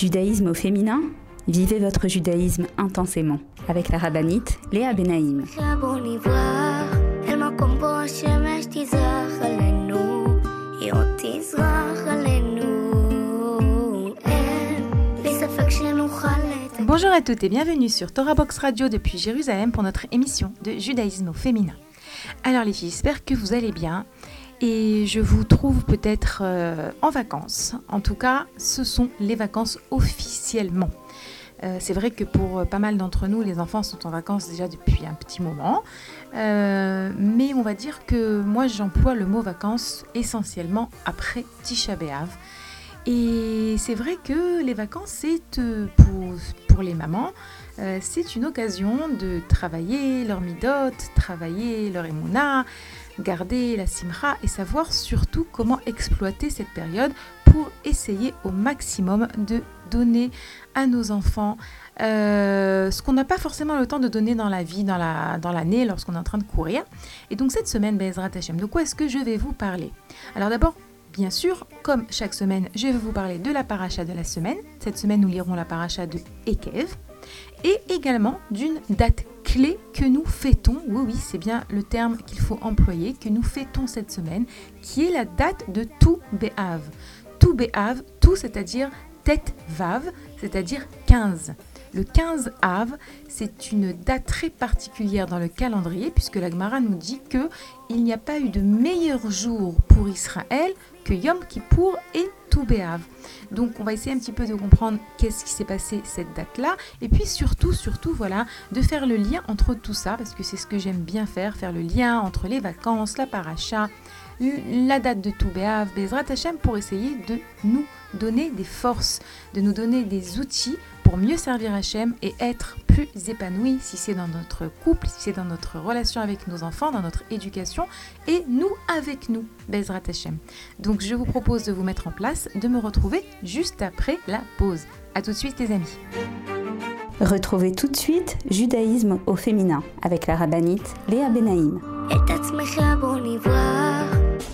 Judaïsme au féminin Vivez votre judaïsme intensément avec la rabbinite Léa Benaïm. Bonjour à toutes et bienvenue sur Torah Box Radio depuis Jérusalem pour notre émission de judaïsme au féminin. Alors les filles, j'espère que vous allez bien et je vous trouve peut-être euh, en vacances. En tout cas, ce sont les vacances officiellement. Euh, c'est vrai que pour pas mal d'entre nous, les enfants sont en vacances déjà depuis un petit moment. Euh, mais on va dire que moi, j'emploie le mot vacances essentiellement après Tisha B'Av. Et c'est vrai que les vacances, c'est pour, les mamans, c'est une occasion de travailler leur midot, travailler leur émouna, garder la simra et savoir surtout comment exploiter cette période pour essayer au maximum de donner à nos enfants euh, ce qu'on n'a pas forcément le temps de donner dans la vie, dans l'année, la, dans lorsqu'on est en train de courir. Et donc cette semaine, Bezrat Hashem, de quoi est-ce que je vais vous parler? Alors d'abord, bien sûr, comme chaque semaine, je vais vous parler de la paracha de la semaine. Cette semaine, nous lirons la paracha de Ekev et également d'une date clé que nous fêtons, oui oui c'est bien le terme qu'il faut employer, que nous fêtons cette semaine, qui est la date de tout Béhav. Tout Béhav, tout c'est-à-dire tête Vav, c'est-à-dire 15. Le 15 Av, c'est une date très particulière dans le calendrier puisque la Gemara nous dit que il n'y a pas eu de meilleur jour pour Israël que Yom Kippour et Toubéav. Donc on va essayer un petit peu de comprendre qu'est-ce qui s'est passé cette date-là et puis surtout, surtout voilà, de faire le lien entre tout ça parce que c'est ce que j'aime bien faire, faire le lien entre les vacances, la paracha, la date de Toubéav, Bezrat Hashem pour essayer de nous donner des forces, de nous donner des outils pour mieux servir Hachem et être plus épanoui si c'est dans notre couple, si c'est dans notre relation avec nos enfants, dans notre éducation et nous avec nous, Bezrat Hachem. Donc je vous propose de vous mettre en place, de me retrouver juste après la pause. A tout de suite les amis. Retrouvez tout de suite Judaïsme au féminin avec la rabbinite Léa Benaïm.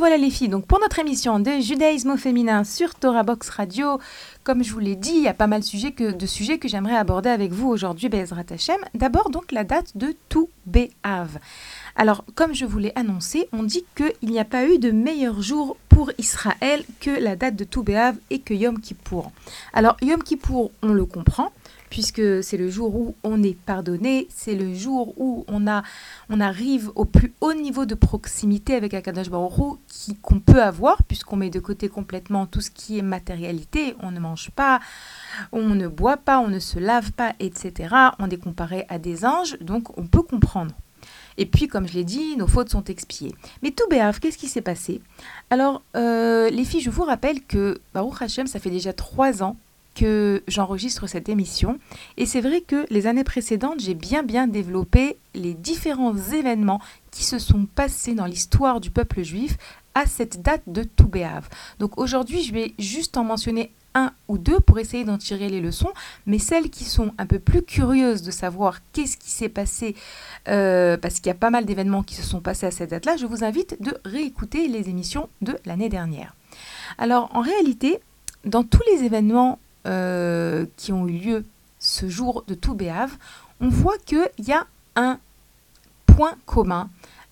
Revoilà les filles, donc pour notre émission de judaïsme au féminin sur Torah Box Radio, comme je vous l'ai dit, il y a pas mal de sujets que, que j'aimerais aborder avec vous aujourd'hui, Bezrat Hashem. D'abord donc la date de tout Béhav. Alors, comme je vous l'ai annoncé, on dit qu'il n'y a pas eu de meilleur jour pour Israël que la date de Toubéav et que Yom Kippour. Alors, Yom Kippour, on le comprend, puisque c'est le jour où on est pardonné, c'est le jour où on, a, on arrive au plus haut niveau de proximité avec Akadosh Baruch qu'on peut avoir, puisqu'on met de côté complètement tout ce qui est matérialité, on ne mange pas, on ne boit pas, on ne se lave pas, etc. On est comparé à des anges, donc on peut comprendre. Et puis, comme je l'ai dit, nos fautes sont expiées. Mais tout béaf, qu'est-ce qui s'est passé? Alors, euh, les filles, je vous rappelle que Baruch Hashem, ça fait déjà trois ans que j'enregistre cette émission. Et c'est vrai que les années précédentes, j'ai bien bien développé les différents événements qui se sont passés dans l'histoire du peuple juif à cette date de Toubéav. Donc aujourd'hui, je vais juste en mentionner un ou deux pour essayer d'en tirer les leçons, mais celles qui sont un peu plus curieuses de savoir qu'est-ce qui s'est passé, euh, parce qu'il y a pas mal d'événements qui se sont passés à cette date-là, je vous invite de réécouter les émissions de l'année dernière. Alors en réalité, dans tous les événements euh, qui ont eu lieu ce jour de Toubéave, on voit qu'il y a un point commun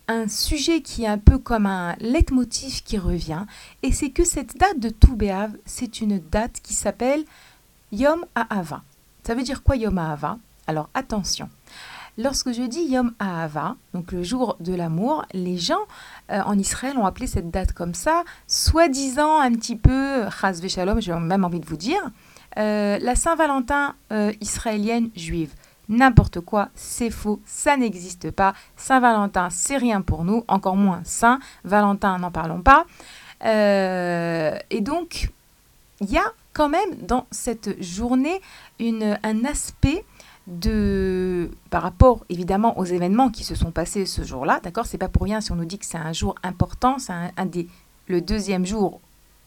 un sujet qui est un peu comme un leitmotiv qui revient, et c'est que cette date de Toubéav, c'est une date qui s'appelle Yom Ahava. Ça veut dire quoi Yom Ahava Alors attention. Lorsque je dis Yom Ahava, donc le jour de l'amour, les gens euh, en Israël ont appelé cette date comme ça, soi-disant un petit peu, Chaz Shalom, j'ai même envie de vous dire, euh, la Saint-Valentin euh, israélienne juive n'importe quoi, c'est faux, ça n'existe pas. Saint-Valentin, c'est rien pour nous, encore moins Saint. Valentin, n'en parlons pas. Euh, et donc, il y a quand même dans cette journée une, un aspect par rapport évidemment aux événements qui se sont passés ce jour-là, d'accord? C'est pas pour rien si on nous dit que c'est un jour important, c'est un, des le deuxième jour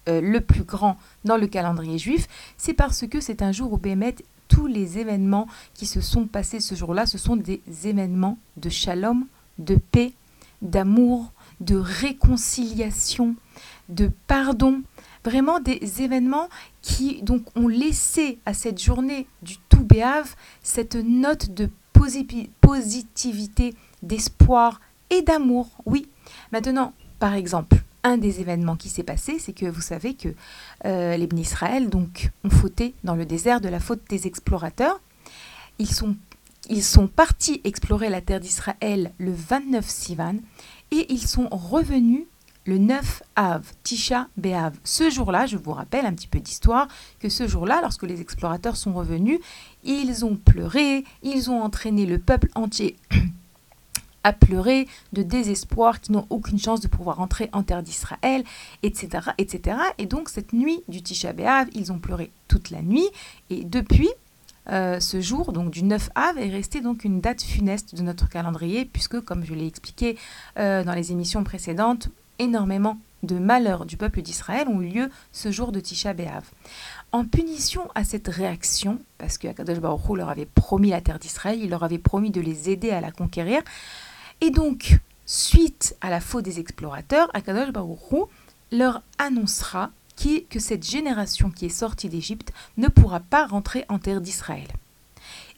euh, le plus grand dans le calendrier juif, c'est parce que c'est un jour où Bémet tous les événements qui se sont passés ce jour-là, ce sont des événements de shalom, de paix, d'amour, de réconciliation, de pardon. Vraiment des événements qui donc ont laissé à cette journée du tout béave cette note de positivité, d'espoir et d'amour. Oui. Maintenant, par exemple, un des événements qui s'est passé, c'est que vous savez que euh, les Israël donc, ont fauté dans le désert de la faute des explorateurs. Ils sont, ils sont partis explorer la terre d'Israël le 29 Sivan et ils sont revenus le 9 Av, Tisha Be'av. Ce jour-là, je vous rappelle un petit peu d'histoire, que ce jour-là, lorsque les explorateurs sont revenus, ils ont pleuré, ils ont entraîné le peuple entier à pleurer de désespoir, qui n'ont aucune chance de pouvoir entrer en terre d'Israël, etc., etc. Et donc cette nuit du Tisha B'Av, ils ont pleuré toute la nuit, et depuis euh, ce jour, donc du 9 Av, est resté donc une date funeste de notre calendrier, puisque, comme je l'ai expliqué euh, dans les émissions précédentes, énormément de malheurs du peuple d'Israël ont eu lieu ce jour de Tisha B'Av. En punition à cette réaction, parce que Akadosh Baruch leur avait promis la terre d'Israël, il leur avait promis de les aider à la conquérir, et donc, suite à la faute des explorateurs, Akadosh Baruch leur annoncera que cette génération qui est sortie d'Égypte ne pourra pas rentrer en terre d'Israël.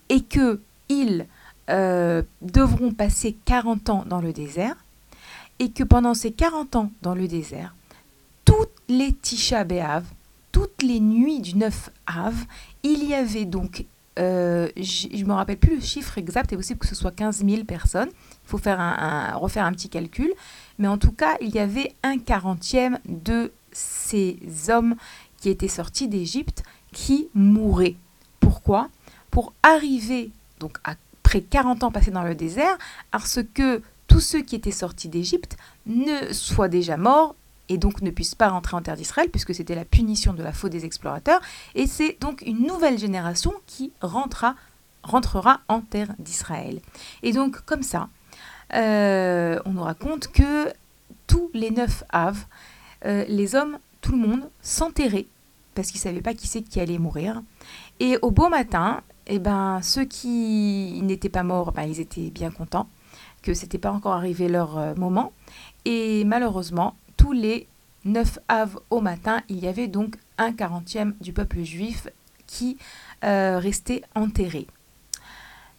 Et qu'ils euh, devront passer 40 ans dans le désert, et que pendant ces 40 ans dans le désert, toutes les Tisha B'Av, toutes les nuits du 9 Av, il y avait donc euh, je ne me rappelle plus le chiffre exact, il est possible que ce soit 15 000 personnes. Il faut faire un, refaire un petit calcul. Mais en tout cas, il y avait un quarantième de ces hommes qui étaient sortis d'Égypte qui mouraient. Pourquoi? Pour arriver, donc après 40 ans passés dans le désert, à ce que tous ceux qui étaient sortis d'Égypte ne soient déjà morts et donc ne puissent pas rentrer en terre d'Israël, puisque c'était la punition de la faute des explorateurs. Et c'est donc une nouvelle génération qui rentrera, rentrera en terre d'Israël. Et donc, comme ça, euh, on nous raconte que tous les neuf Av, euh, les hommes, tout le monde, s'enterraient, parce qu'ils ne savaient pas qui c'est qui allait mourir. Et au beau matin, eh ben, ceux qui n'étaient pas morts, ben, ils étaient bien contents que ce n'était pas encore arrivé leur euh, moment. Et malheureusement, tous les 9 av au matin, il y avait donc un quarantième du peuple juif qui restait enterré.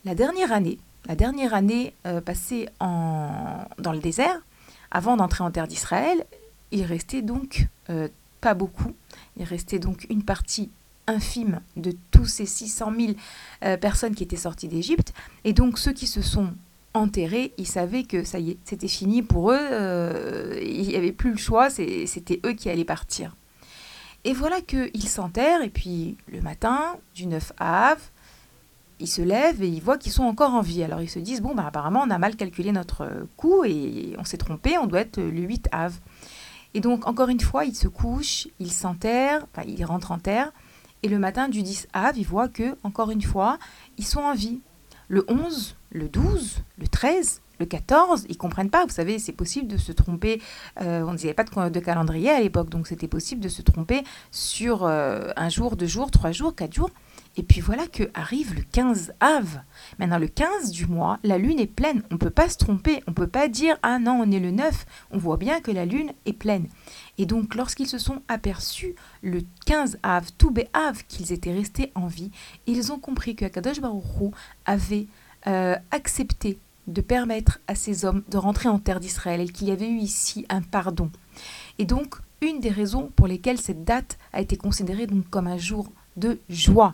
La dernière année, la dernière année euh, passée en, dans le désert, avant d'entrer en terre d'Israël, il restait donc euh, pas beaucoup. Il restait donc une partie infime de tous ces 600 000 personnes qui étaient sorties d'Égypte. Et donc ceux qui se sont enterrés, ils savaient que ça y est, c'était fini pour eux, euh, il n'y avait plus le choix, c'était eux qui allaient partir. Et voilà qu'ils s'enterrent, et puis le matin du 9 Av, ils se lèvent et ils voient qu'ils sont encore en vie. Alors ils se disent, bon, bah, apparemment on a mal calculé notre coup et on s'est trompé, on doit être le 8 Av. Et donc encore une fois, ils se couchent, ils s'enterrent, ils rentrent en terre, et le matin du 10 Av, ils voient que, encore une fois, ils sont en vie. Le 11, le 12, le 13, le 14, ils comprennent pas. Vous savez, c'est possible de se tromper. Euh, on ne pas de, de, calendrier à l'époque, donc c'était possible de se tromper sur euh, un jour, deux jours, trois jours, quatre jours. Et puis voilà que arrive le 15 Av. Maintenant, le 15 du mois, la lune est pleine. On ne peut pas se tromper. On ne peut pas dire Ah non, on est le 9. On voit bien que la lune est pleine. Et donc, lorsqu'ils se sont aperçus le 15 Av, Toubé Av, qu'ils étaient restés en vie, ils ont compris que Akadosh Baruch avait euh, accepté de permettre à ces hommes de rentrer en terre d'Israël et qu'il y avait eu ici un pardon. Et donc, une des raisons pour lesquelles cette date a été considérée donc comme un jour de joie.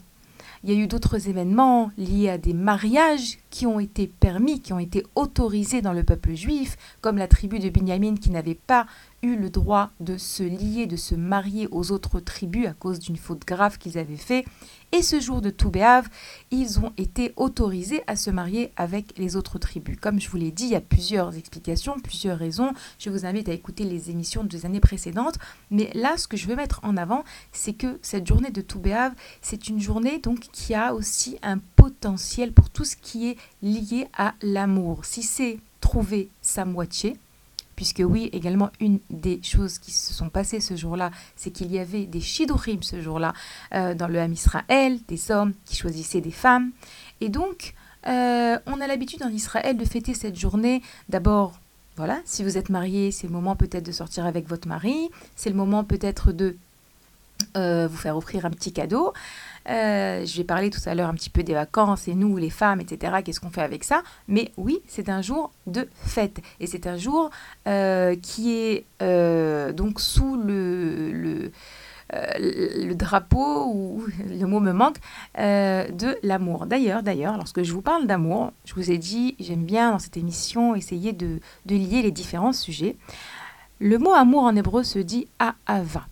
Il y a eu d'autres événements liés à des mariages qui ont été permis, qui ont été autorisés dans le peuple juif, comme la tribu de Binyamin qui n'avait pas eu le droit de se lier, de se marier aux autres tribus à cause d'une faute grave qu'ils avaient fait. Et ce jour de Toubéav, ils ont été autorisés à se marier avec les autres tribus. Comme je vous l'ai dit, il y a plusieurs explications, plusieurs raisons. Je vous invite à écouter les émissions des années précédentes. Mais là, ce que je veux mettre en avant, c'est que cette journée de Toubéav, c'est une journée donc qui a aussi un potentiel pour tout ce qui est lié à l'amour. Si c'est trouver sa moitié, puisque oui, également une des choses qui se sont passées ce jour-là, c'est qu'il y avait des shidurim ce jour-là euh, dans le Ham Israël, des hommes qui choisissaient des femmes. Et donc, euh, on a l'habitude en Israël de fêter cette journée d'abord voilà, si vous êtes marié, c'est le moment peut-être de sortir avec votre mari, c'est le moment peut-être de euh, vous faire offrir un petit cadeau. Euh, je vais parler tout à l'heure un petit peu des vacances et nous, les femmes, etc. Qu'est-ce qu'on fait avec ça Mais oui, c'est un jour de fête. Et c'est un jour euh, qui est donc sous le, le, le, drapeau, ou le mot me manque, de l'amour. D'ailleurs, d'ailleurs, lorsque je vous parle d'amour, je vous ai dit, j'aime bien dans cette émission essayer de, de lier les différents sujets. Le mot amour en hébreu se dit ahava.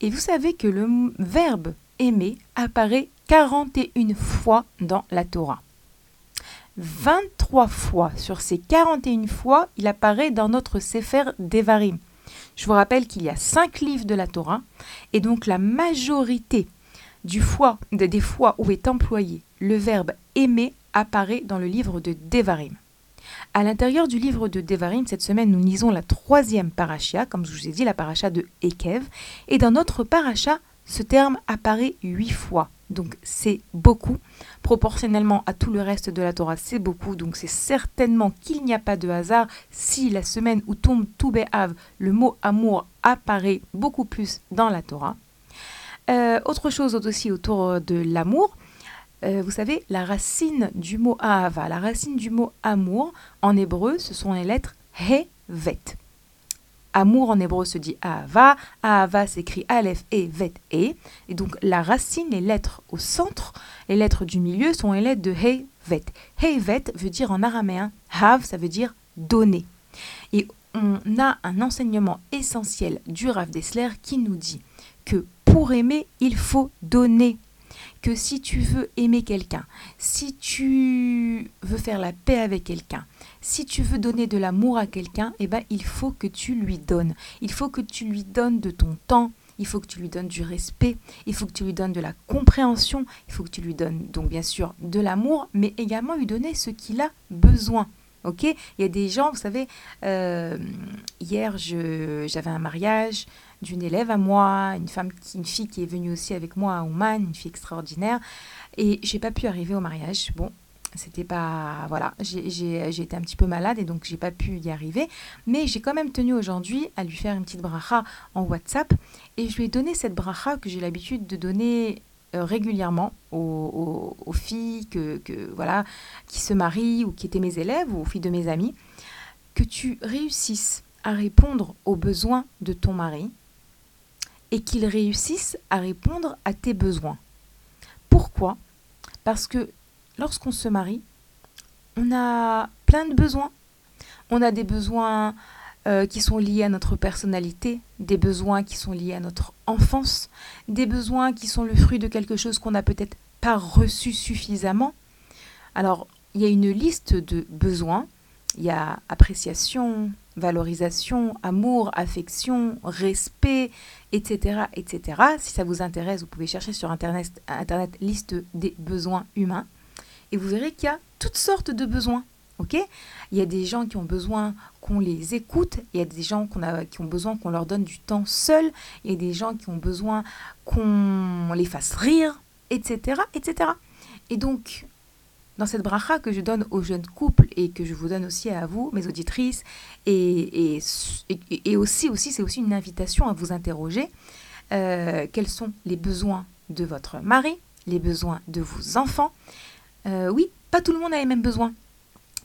Et vous savez que le verbe aimer apparaît 41 fois dans la Torah. 23 fois sur ces 41 fois, il apparaît dans notre Sefer Devarim. Je vous rappelle qu'il y a 5 livres de la Torah, et donc la majorité du des fois où est employé le verbe aimer apparaît dans le livre de Devarim. À l'intérieur du livre de Devarim, cette semaine, nous lisons la troisième paracha, comme je vous ai dit, la paracha de Ekev. Et dans notre paracha, ce terme apparaît huit fois. Donc c'est beaucoup. Proportionnellement à tout le reste de la Torah, c'est beaucoup. Donc c'est certainement qu'il n'y a pas de hasard si la semaine où tombe Toubéav, le mot amour apparaît beaucoup plus dans la Torah. Euh, autre chose aussi autour de l'amour, euh, vous savez, la racine du mot ahava, la racine du mot amour, en hébreu, ce sont les lettres he, vet. Amour en hébreu se dit ahava, ahava s'écrit aleph et vet e. Et donc la racine, les lettres au centre, les lettres du milieu sont les lettres de he, vet. He, vet veut dire en araméen, have, ça veut dire donner. Et on a un enseignement essentiel du Rav Dessler qui nous dit que pour aimer, il faut donner que si tu veux aimer quelqu'un, si tu veux faire la paix avec quelqu'un, si tu veux donner de l'amour à quelqu'un, eh ben, il faut que tu lui donnes. Il faut que tu lui donnes de ton temps, il faut que tu lui donnes du respect, il faut que tu lui donnes de la compréhension, il faut que tu lui donnes donc bien sûr de l'amour, mais également lui donner ce qu'il a besoin. Ok? Il y a des gens, vous savez, euh, hier j'avais un mariage, d'une élève à moi, une femme, une fille qui est venue aussi avec moi à Ouman, une fille extraordinaire. Et j'ai pas pu arriver au mariage. Bon, c'était pas voilà j'ai été un petit peu malade et donc j'ai pas pu y arriver mais j'ai quand même tenu aujourd'hui à lui faire une petite bracha en WhatsApp et je lui ai donné cette bracha que j'ai l'habitude de donner euh, régulièrement aux, aux, filles que, que, voilà qui se marient ou qui étaient mes élèves ou aux filles de mes amis que tu réussisses à répondre aux besoins de ton mari et qu'ils réussissent à répondre à tes besoins. Pourquoi? Parce que lorsqu'on se marie, on a plein de besoins. On a des besoins euh, qui sont liés à notre personnalité, des besoins qui sont liés à notre enfance, des besoins qui sont le fruit de quelque chose qu'on n'a peut-être pas reçu suffisamment. Alors, il y a une liste de besoins. Il y a appréciation, valorisation, amour, affection, respect, etc., etc. Si ça vous intéresse, vous pouvez chercher sur Internet, Internet liste des besoins humains et vous verrez qu'il y a toutes sortes de besoins. Ok? Il y a des gens qui ont besoin qu'on les écoute, il y a des gens a, qui ont besoin qu'on leur donne du temps seul, il y a des gens qui ont besoin qu'on les fasse rire, etc., etc. Et donc, dans cette bracha que je donne aux jeunes couples et que je vous donne aussi à vous, mes auditrices, et, et, aussi, aussi c'est aussi une invitation à vous interroger euh, quels sont les besoins de votre mari, les besoins de vos enfants. Euh, oui, pas tout le monde a les mêmes besoins.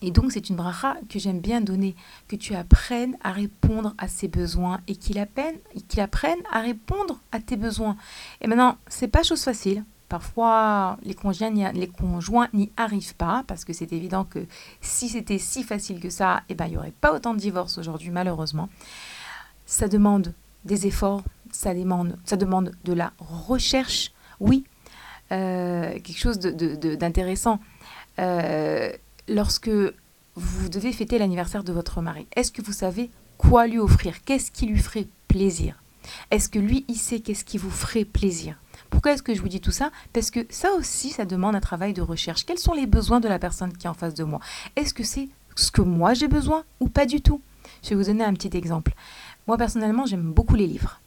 Et donc, c'est une bracha que j'aime bien donner, que tu apprennes à répondre à ses besoins et qu'il apprenne, apprenne à répondre à tes besoins. Et maintenant, c'est pas chose facile. Parfois, les conjoints, n'y arrivent pas parce que c'est évident que si c'était si facile que ça, eh ben, il n'y aurait pas autant de divorces aujourd'hui, malheureusement. Ça demande des efforts, ça demande, ça demande de la recherche, oui, euh, quelque chose d'intéressant. Euh, lorsque vous devez fêter l'anniversaire de votre mari, est-ce que vous savez quoi lui offrir? Qu'est-ce qui lui ferait plaisir? Est-ce que lui, il sait qu'est-ce qui vous ferait plaisir? Pourquoi est-ce que je vous dis tout ça? Parce que ça aussi, ça demande un travail de recherche. Quels sont les besoins de la personne qui est en face de moi? Est-ce que c'est ce que moi j'ai besoin ou pas du tout? Je vais vous donner un petit exemple. Moi personnellement, j'aime beaucoup les livres.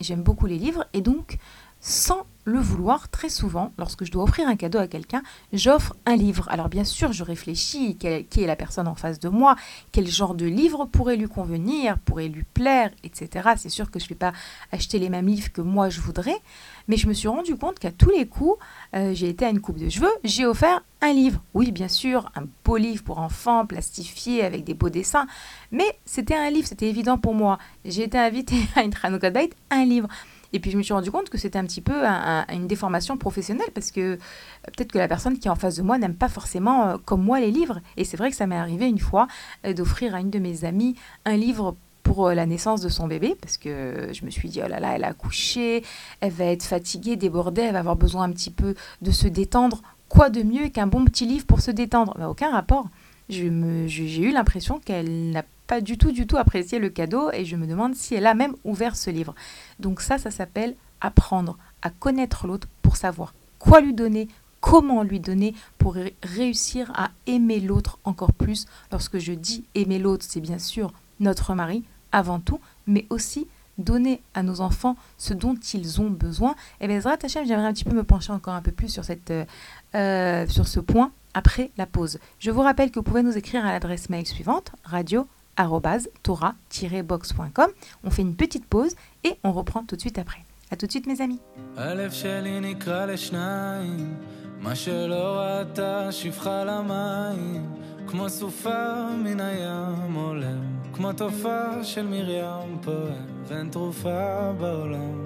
J'aime beaucoup les livres et donc, sans le vouloir, très souvent, lorsque je dois offrir un cadeau à quelqu'un, j'offre un livre. Alors bien sûr, je réfléchis qui est la personne en face de moi, quel genre de livre pourrait lui convenir, pourrait lui plaire, etc. C'est sûr que je ne vais pas acheter les mêmes livres que moi je voudrais, mais je me suis rendu compte qu'à tous les coups, euh, j'ai été à une coupe de cheveux, j'ai offert un livre. Oui, bien sûr, un beau livre pour enfants, plastifié, avec des beaux dessins, mais c'était un livre, c'était évident pour moi. J'ai été invitée à une Hanukkah un livre. Et puis je me suis rendu compte que c'était un petit peu une déformation professionnelle parce que euh, peut-être que la personne qui est en face de moi n'aime pas forcément euh, comme moi les livres. Et c'est vrai que ça m'est arrivé une fois d'offrir à une de mes amies un livre pour euh, la naissance de son bébé, parce que je me suis dit, oh là là, elle a accouché, elle va être fatiguée, débordée, elle va avoir besoin un petit peu de se détendre. Quoi de mieux qu'un bon petit livre pour se détendre? Bah, Aucun rapport. J'ai eu l'impression qu'elle n'a pas du tout, du tout apprécié le cadeau et je me demande si elle a même ouvert ce livre. Donc ça, ça s'appelle apprendre à connaître l'autre pour savoir quoi lui donner, comment lui donner pour réussir à aimer l'autre encore plus. Lorsque je dis aimer l'autre, c'est bien sûr notre mari, avant tout, mais aussi donner à nos enfants ce dont ils ont besoin. Et bien, Zrat j'aimerais un petit peu me pencher encore un peu plus sur, cette, euh, euh, sur ce point après la pause. Je vous rappelle que vous pouvez nous écrire à l'adresse mail suivante, radio boxcom On fait une petite pause et on reprend tout de suite après. A tout de suite mes amis. כמו סופה מן הים עולם, כמו תופעה של מרים פועם, ואין תרופה בעולם.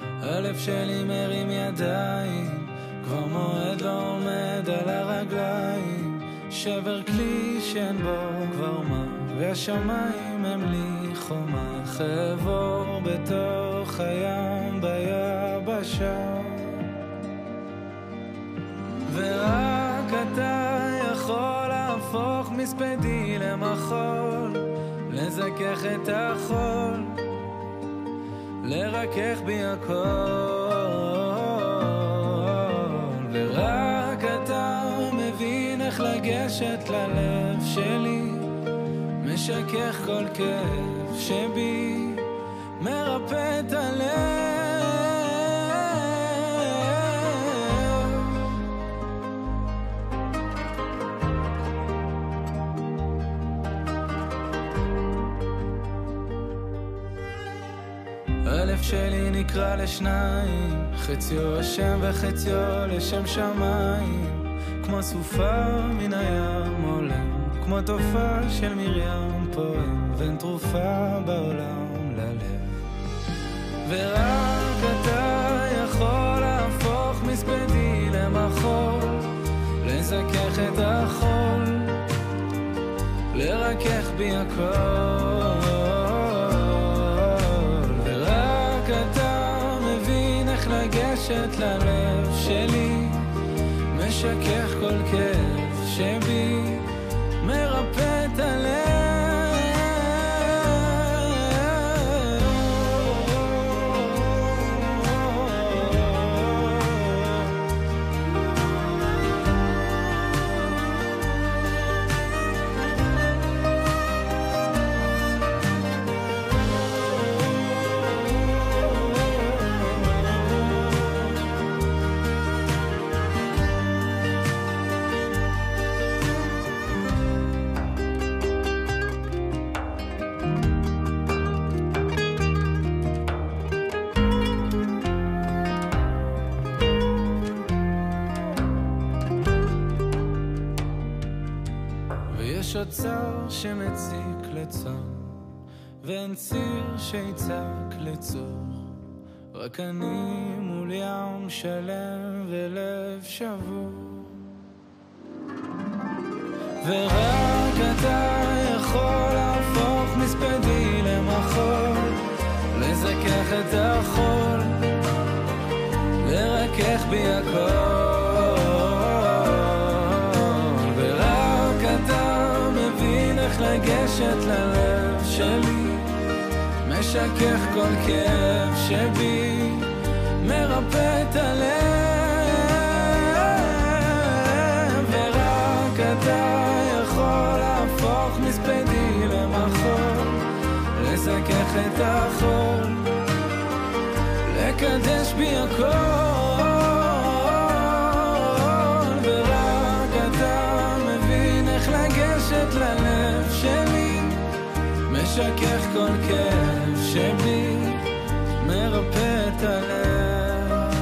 הלב שלי מרים ידיים, כבר מועד לא עומד על הרגליים, שבר כלי שאין בו כבר מה, והשמיים הם לי חומה, חבור בתוך הים ביבשה. ורק אתה יכול להפוך מספדי למחול, לזכך את החול, לרכך בי הכל. ורק לגשת ללב שלי, משכך כל כאב שבי, מרפא את הלב. שלי נקרא לשניים, חציו השם וחציו לשם שמיים, כמו סופה מן הים עולם, כמו תופעה של מרים פועם, ואין תרופה בעולם ללב. ורק אתה יכול להפוך מספדי למחול, לזכך את החול, לרכך בי הכל. לגשת ללב שלי, משכך שמציק לצום, ואין ציר שיצעק לצור. רק אני מול ים שלם ולב שבור. ורק אתה יכול להפוך מספדי למחול, לזכך את החול, לרכך בי הכל. לגשת ללב שלי, משכך כל כאב שבי, מרפא את הלב. ורק אתה יכול להפוך מספדי למחול, לזכך את החול, לקדש בי הכל. משכך כל כאב שבי, מרפא את הלב.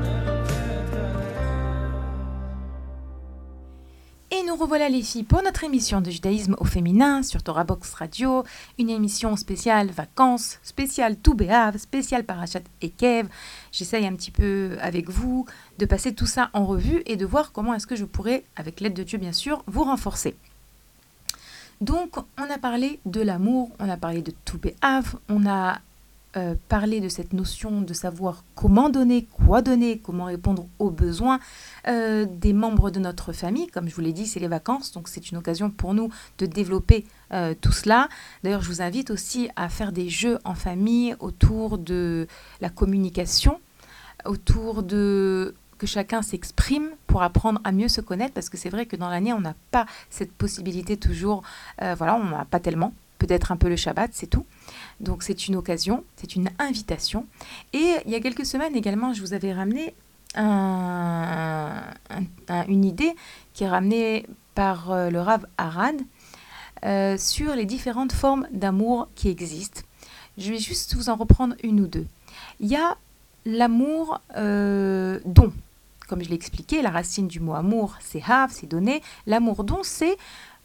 מרפא את הלב. Et nous revoilà les filles pour notre émission de judaïsme au féminin sur Torah Box Radio, une émission spéciale vacances, spéciale tout Béav, spéciale Parachat et Kev. J'essaye un petit peu avec vous de passer tout ça en revue et de voir comment est-ce que je pourrais, avec l'aide de Dieu bien sûr, vous renforcer. Donc, on a parlé de l'amour, on a parlé de tout Béav, on a euh, parlé de cette notion de savoir comment donner, quoi donner, comment répondre aux besoins euh, des membres de notre famille. Comme je vous l'ai dit, c'est les vacances, donc c'est une occasion pour nous de développer euh, tout cela. D'ailleurs, je vous invite aussi à faire des jeux en famille autour de la communication, autour de que chacun s'exprime pour apprendre à mieux se connaître, parce que c'est vrai que dans l'année, on n'a pas cette possibilité toujours, euh, voilà, on n'a pas tellement, peut-être un peu le Shabbat, c'est tout. Donc c'est une occasion, c'est une invitation. Et il y a quelques semaines également, je vous avais ramené un- un- un- une idée qui est ramenée par euh, le Rav Arad euh, sur les différentes formes d'amour qui existent. Je vais juste vous en reprendre une ou deux. Il y a l'amour don. Comme je l'ai expliqué, la racine du mot amour, c'est have, c'est donner. L'amour don, c'est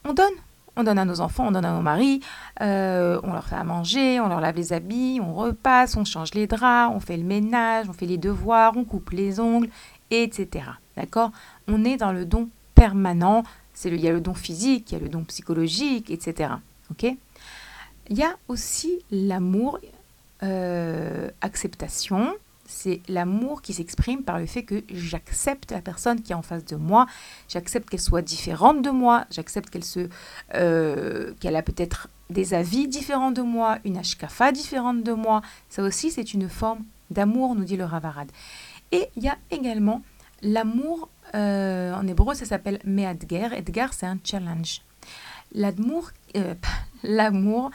on donne. On donne à nos enfants, on donne à nos maris, euh, on leur fait à manger, on leur lave les habits, on repasse, on change les draps, on fait le ménage, on fait les devoirs, on coupe les ongles, etc. D'accord? On est dans le don permanent. C'est il y a le don physique, il y a le don psychologique, etc. Ok? Il y a aussi l'amour euh, acceptation. C'est l'amour qui s'exprime par le fait que j'accepte la personne qui est en face de moi, j'accepte qu'elle soit différente de moi, j'accepte qu'elle se, euh, qu'elle a peut-être des avis différents de moi, une ashkafa différente de moi. Ça aussi, c'est une forme d'amour, nous dit le Ravarad. Et il y a également l'amour, euh, en hébreu, ça s'appelle meadger. Edgar, c'est un challenge. L'amour, euh, l'amour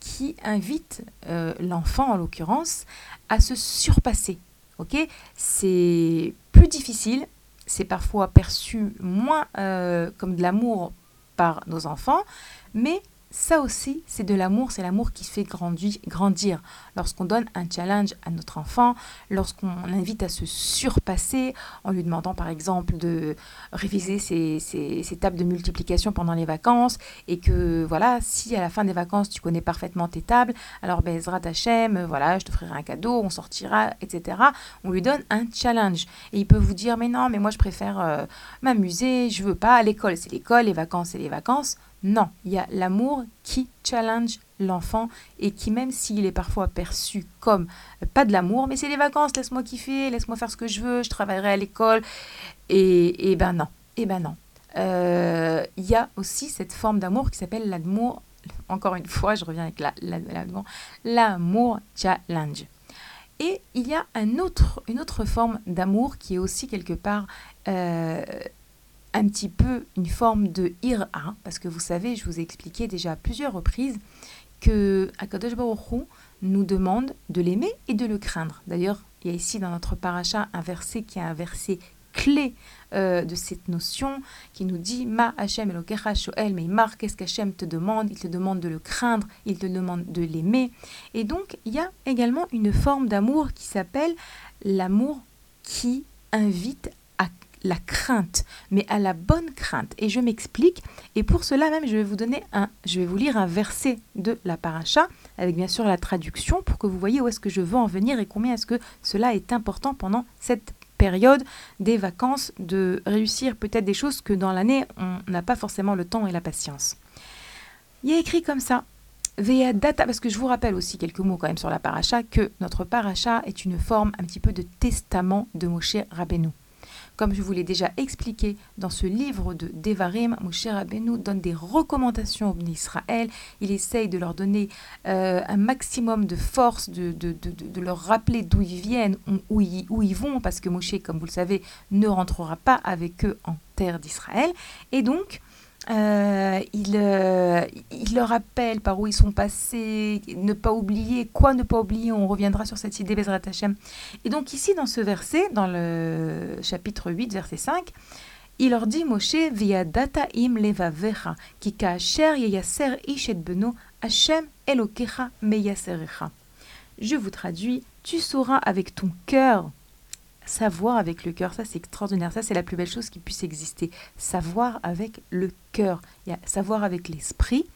qui invite l'enfant, en l'occurrence, à se surpasser. Ok? C'est plus difficile, c'est parfois perçu moins euh, comme de l'amour par nos enfants, mais ça aussi, c'est de l'amour, c'est l'amour qui fait grandi- grandir. Lorsqu'on donne un challenge à notre enfant, lorsqu'on l'invite à se surpasser, en lui demandant par exemple de réviser ses, tables de multiplication pendant les vacances, et que voilà, si à la fin des vacances tu connais parfaitement tes tables, alors ben, Ezra Tachem, voilà, je te ferai un cadeau, on sortira, etc. On lui donne un challenge. Et il peut vous dire, mais non, mais moi je préfère euh, m'amuser, je veux pas, l'école c'est l'école, les vacances c'est les vacances. Non, il y a l'amour qui challenge l'enfant et qui, même s'il est parfois perçu comme euh, pas de l'amour, mais c'est les vacances, laisse-moi kiffer, laisse-moi faire ce que je veux, je travaillerai à l'école. Et, et ben non, et ben non. Euh, Il y a aussi cette forme d'amour qui s'appelle l'amour, encore une fois, je reviens avec la- la- l'amour, l'amour challenge. Et il y a un autre, une autre forme d'amour qui est aussi quelque part euh, un petit peu une forme de ira, parce que vous savez, je vous ai expliqué déjà à plusieurs reprises que Akadosh Baruch nous demande de l'aimer et de le craindre. D'ailleurs, il y a ici dans notre paracha un verset qui est un verset clé euh, de cette notion qui nous dit Ma Hashem Elokecha Shoel qu'est-ce qu'Hachem te demande? Il te demande de le craindre, il te demande de l'aimer. Et donc, il y a également une forme d'amour qui s'appelle l'amour qui invite la crainte, mais à la bonne crainte. Et je m'explique. Et pour cela même, je vais vous donner un, je vais vous lire un verset de la paracha, avec bien sûr la traduction, pour que vous voyez où est-ce que je veux en venir et combien est-ce que cela est important pendant cette période des vacances, de réussir peut-être des choses que dans l'année, on n'a pas forcément le temps et la patience. Il y a écrit comme ça, Vea data, parce que je vous rappelle aussi quelques mots quand même sur la paracha, que notre paracha est une forme un petit peu de testament de Moshe Rabbeinu. Comme je vous l'ai déjà expliqué dans ce livre de Devarim, Moshe Rabbeinu donne des recommandations aux Israël. Il essaye de leur donner euh, un maximum de force, de, leur rappeler d'où ils viennent, où ils, où ils vont, parce que Moshe, comme vous le savez, ne rentrera pas avec eux en terre d'Israël. Et donc, euh, il, euh, il, leur rappelle par où ils sont passés, ne pas oublier, quoi ne pas oublier, on reviendra sur cette idée Bezrat Hashem. Et donc ici, dans ce verset, dans le chapitre 8, verset 5, il leur dit Moshe, via data im levavecha, ki ka'asher yeyaser ishet beno, Hashem elokecha meyaserecha. Je vous traduis, tu sauras avec ton cœur Savoir avec le cœur, ça c'est extraordinaire. Ça c'est la plus belle chose qui puisse exister. Savoir avec le cœur. Il y a savoir avec l'esprit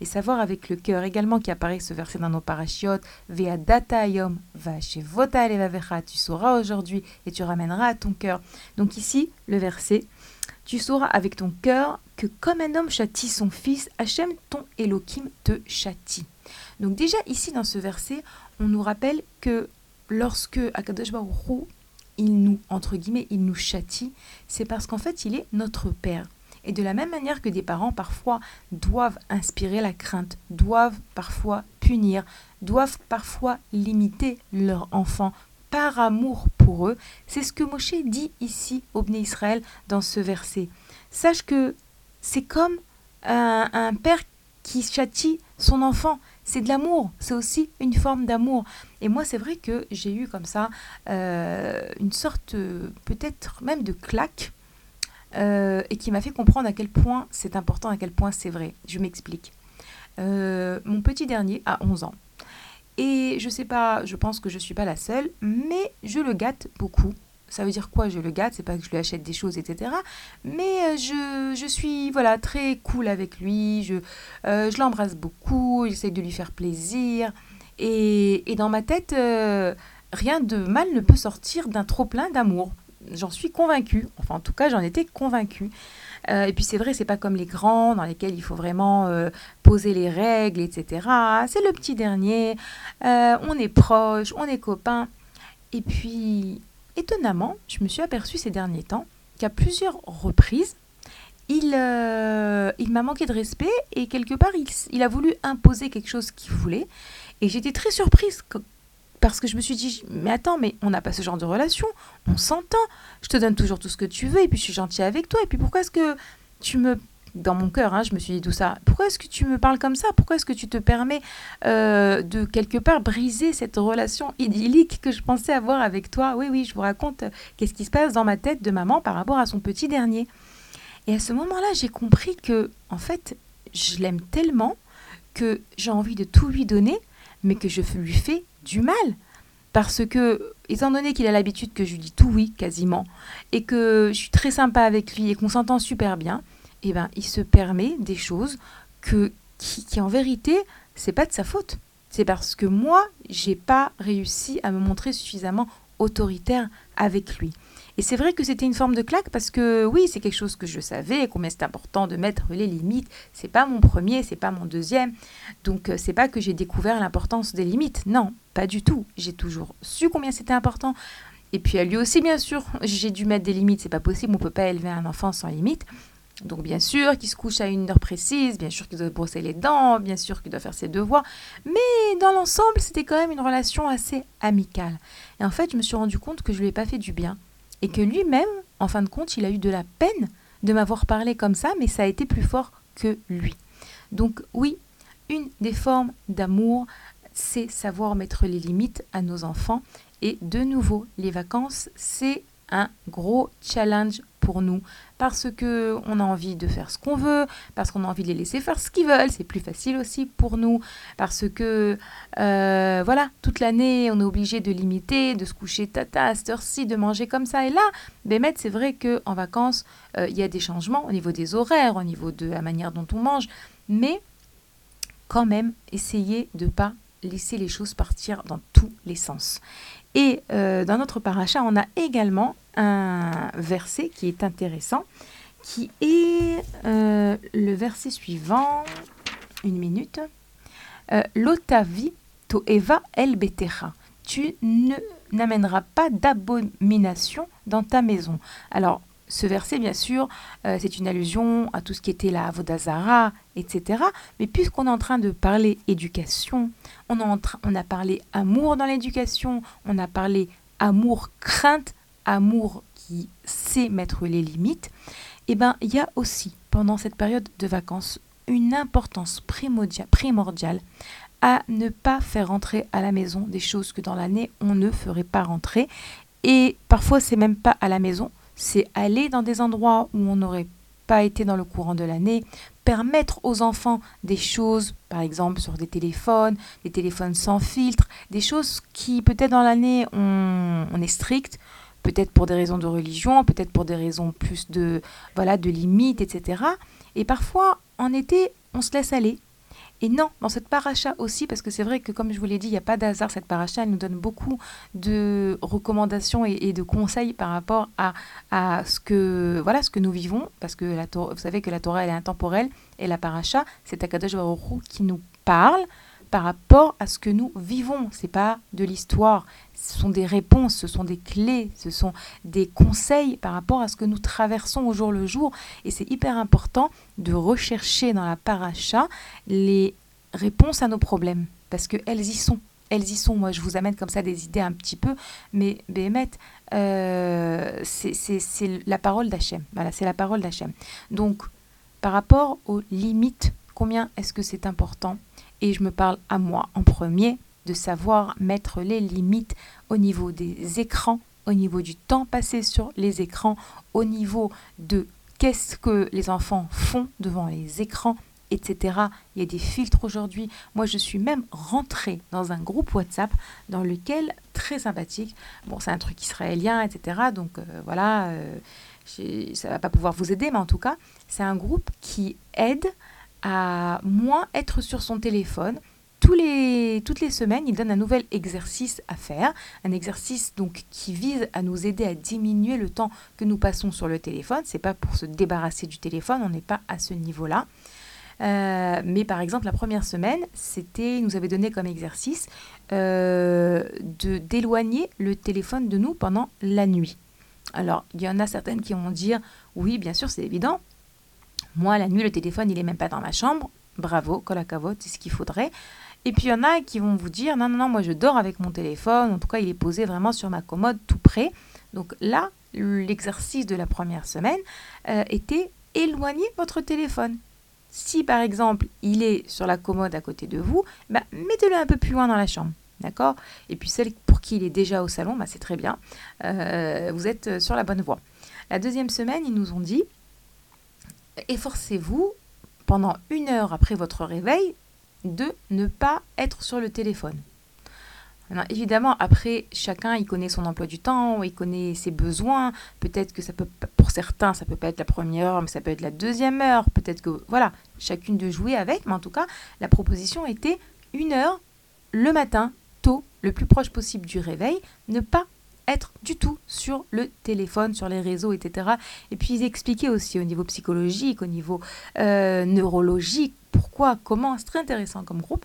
et savoir avec le cœur également qui apparaît ce verset dans nos parachiotes. Vea data yom va chez vota Tu sauras aujourd'hui et tu ramèneras à ton cœur. Donc ici, le verset. Tu sauras avec ton cœur que comme un homme châtie son fils, Hachem ton Elohim te châtie. Donc déjà ici dans ce verset, on nous rappelle que lorsque Akadosh Baruch il nous, entre guillemets, il nous châtie, c'est parce qu'en fait, il est notre Père. Et de la même manière que des parents parfois doivent inspirer la crainte, doivent parfois punir, doivent parfois limiter leur enfant par amour pour eux, c'est ce que Moshe dit ici au Bné Israël dans ce verset. Sache que c'est comme un, un père qui châtie son enfant c'est de l'amour, c'est aussi une forme d'amour. Et moi, c'est vrai que j'ai eu comme ça euh, une sorte, peut-être même de claque, euh, et qui m'a fait comprendre à quel point c'est important, à quel point c'est vrai. Je m'explique. Euh, mon petit dernier a 11 ans. Et je sais pas, je pense que je suis pas la seule, mais je le gâte beaucoup. Ça veut dire quoi Je le gâte, c'est pas que je lui achète des choses, etc. Mais euh, je, je suis voilà très cool avec lui. Je, euh, je l'embrasse beaucoup. J'essaie de lui faire plaisir. Et, et dans ma tête, euh, rien de mal ne peut sortir d'un trop plein d'amour. J'en suis convaincue. Enfin, en tout cas, j'en étais convaincue. et puis c'est vrai, c'est pas comme les grands dans lesquels il faut vraiment poser les règles, etc. C'est le petit dernier. on est proche, on est copains. Et puis étonnamment, je me suis aperçue ces derniers temps qu'à plusieurs reprises, il, euh, il m'a manqué de respect et quelque part, il, a voulu imposer quelque chose qu'il voulait. Et j'étais très surprise parce que je me suis dit, mais attends, mais on n'a pas ce genre de relation, on s'entend, je te donne toujours tout ce que tu veux et puis je suis gentille avec toi et puis pourquoi est-ce que tu me dans mon cœur, hein, je me suis dit tout ça. Pourquoi est-ce que tu me parles comme ça? Pourquoi est-ce que tu te permets euh, de quelque part briser cette relation idyllique que je pensais avoir avec toi? Oui, oui, je vous raconte qu'est-ce qui se passe dans ma tête de maman par rapport à son petit dernier. Et à ce moment-là, j'ai compris que, en fait, je l'aime tellement que j'ai envie de tout lui donner, mais que je lui fais du mal. Parce que, étant donné qu'il a l'habitude que je lui dis tout oui, quasiment, et que je suis très sympa avec lui et qu'on s'entend super bien, eh ben, il se permet des choses que, qui, en vérité, c'est pas de sa faute. C'est parce que moi, j'ai pas réussi à me montrer suffisamment autoritaire avec lui. Et c'est vrai que c'était une forme de claque parce que oui, c'est quelque chose que je savais, combien c'est important de mettre les limites. C'est pas mon premier, c'est pas mon deuxième. Donc euh, c'est pas que j'ai découvert l'importance des limites. Non, pas du tout. J'ai toujours su combien c'était important. Et puis à lui aussi, bien sûr, j'ai dû mettre des limites. C'est pas possible, on peut pas élever un enfant sans limite. Donc bien sûr qu'il se couche à une heure précise, bien sûr qu'il doit brosser les dents, bien sûr qu'il doit faire ses devoirs, mais dans l'ensemble c'était quand même une relation assez amicale. Et en fait je me suis rendu compte que je lui ai pas fait du bien et que lui-même, en fin de compte, il a eu de la peine de m'avoir parlé comme ça, mais ça a été plus fort que lui. Donc oui, une des formes d'amour, c'est savoir mettre les limites à nos enfants. Et de nouveau, les vacances, c'est un gros challenge pour nous parce que on a envie de faire ce qu'on veut, parce qu'on a envie de les laisser faire ce qu'ils veulent, c'est plus facile aussi pour nous, parce que euh, voilà, toute l'année on est obligé de limiter, de se coucher tata à cette heure-ci, de manger comme ça. Et là, Bémet, c'est vrai qu'en vacances, euh, il y a des changements au niveau des horaires, au niveau de la manière dont on mange, mais quand même, essayez de pas laisser les choses partir dans tous les sens. Et euh, dans notre paracha, on a également un verset qui est intéressant, qui est euh, le verset suivant. Une minute. Euh, L'otavi to eva el betecha. Tu n'amèneras pas d'abomination dans ta maison. Alors, ce verset, bien sûr, euh, c'est une allusion à tout ce qui était la Avodazara, etc. Mais puisqu'on est en train de parler éducation, on, on a parlé amour dans l'éducation, on a parlé amour-crainte, amour qui sait mettre les limites, eh bien, il y a aussi, pendant cette période de vacances, une importance primordiale à ne pas faire rentrer à la maison des choses que dans l'année on ne ferait pas rentrer. Et parfois, c'est même pas à la maison, c'est aller dans des endroits où on n'aurait pas été dans le courant de l'année, permettre aux enfants des choses, par exemple sur des téléphones, des téléphones sans filtre, des choses qui peut-être dans l'année on, est strict, peut-être pour des raisons de religion, peut-être pour des raisons plus de voilà de limites, etc. Et parfois en été on se laisse aller et non, dans cette paracha aussi, parce que c'est vrai que comme je vous l'ai dit, il n'y a pas d'hasard, cette paracha, elle nous donne beaucoup de recommandations et, de conseils par rapport à, ce, que, voilà, ce que nous vivons, parce que la, vous savez que la Torah, elle est intemporelle, et la paracha, c'est Akadosh Baruch qui nous parle par rapport à ce que nous vivons. C'est pas de l'histoire, ce sont des réponses, ce sont des clés, ce sont des conseils par rapport à ce que nous traversons au jour le jour. Et c'est hyper important de rechercher dans la paracha les réponses à nos problèmes, parce qu'elles y sont. Elles y sont. Moi, je vous amène comme ça des idées un petit peu, mais Béhémet, euh, c'est la parole d'Hachem. Voilà, c'est la parole d'Hachem. Donc, par rapport aux limites, combien est-ce que c'est important et je me parle à moi en premier de savoir mettre les limites au niveau des écrans, au niveau du temps passé sur les écrans, au niveau de qu'est-ce que les enfants font devant les écrans, etc. Il y a des filtres aujourd'hui. Moi, je suis même rentrée dans un groupe WhatsApp dans lequel, très sympathique, bon, c'est un truc israélien, etc. Donc euh, voilà, euh, ça va pas pouvoir vous aider, mais en tout cas, c'est un groupe qui aide à moins être sur son téléphone. Toutes les semaines, il donne un nouvel exercice à faire, un exercice donc qui vise à nous aider à diminuer le temps que nous passons sur le téléphone. C'est pas pour se débarrasser du téléphone, on n'est pas à ce niveau-là. Euh, mais par exemple, la première semaine, c'était, nous avait donné comme exercice euh, d'éloigner le téléphone de nous pendant la nuit. Alors, il y en a certaines qui vont dire, oui, bien sûr, c'est évident, moi, la nuit, le téléphone, il est même pas dans ma chambre. Bravo, colacavote, c'est ce qu'il faudrait. Et puis il y en a qui vont vous dire non, non, non, moi je dors avec mon téléphone. En tout cas, il est posé vraiment sur ma commode tout près. Donc là, l'exercice de la première semaine euh, était éloigner votre téléphone. Si par exemple il est sur la commode à côté de vous, bah, mettez-le un peu plus loin dans la chambre. D'accord? Et puis celle pour qui il est déjà au salon, bah, c'est très bien. Euh, vous êtes sur la bonne voie. La deuxième semaine, ils nous ont dit efforcez-vous pendant une heure après votre réveil de ne pas être sur le téléphone. évidemment, après, chacun, il connaît son emploi du temps, il connaît ses besoins. Peut-être que ça peut, pour certains, ça peut pas être la première heure, mais ça peut être la deuxième heure. Peut-être que, voilà, chacune de jouer avec. Mais en tout cas, la proposition était une heure le matin, tôt, le plus proche possible du réveil, ne pas être du tout sur le téléphone, sur les réseaux, etc. Et puis ils expliquaient aussi au niveau psychologique, au niveau euh, neurologique, pourquoi, comment, c'est très intéressant comme groupe.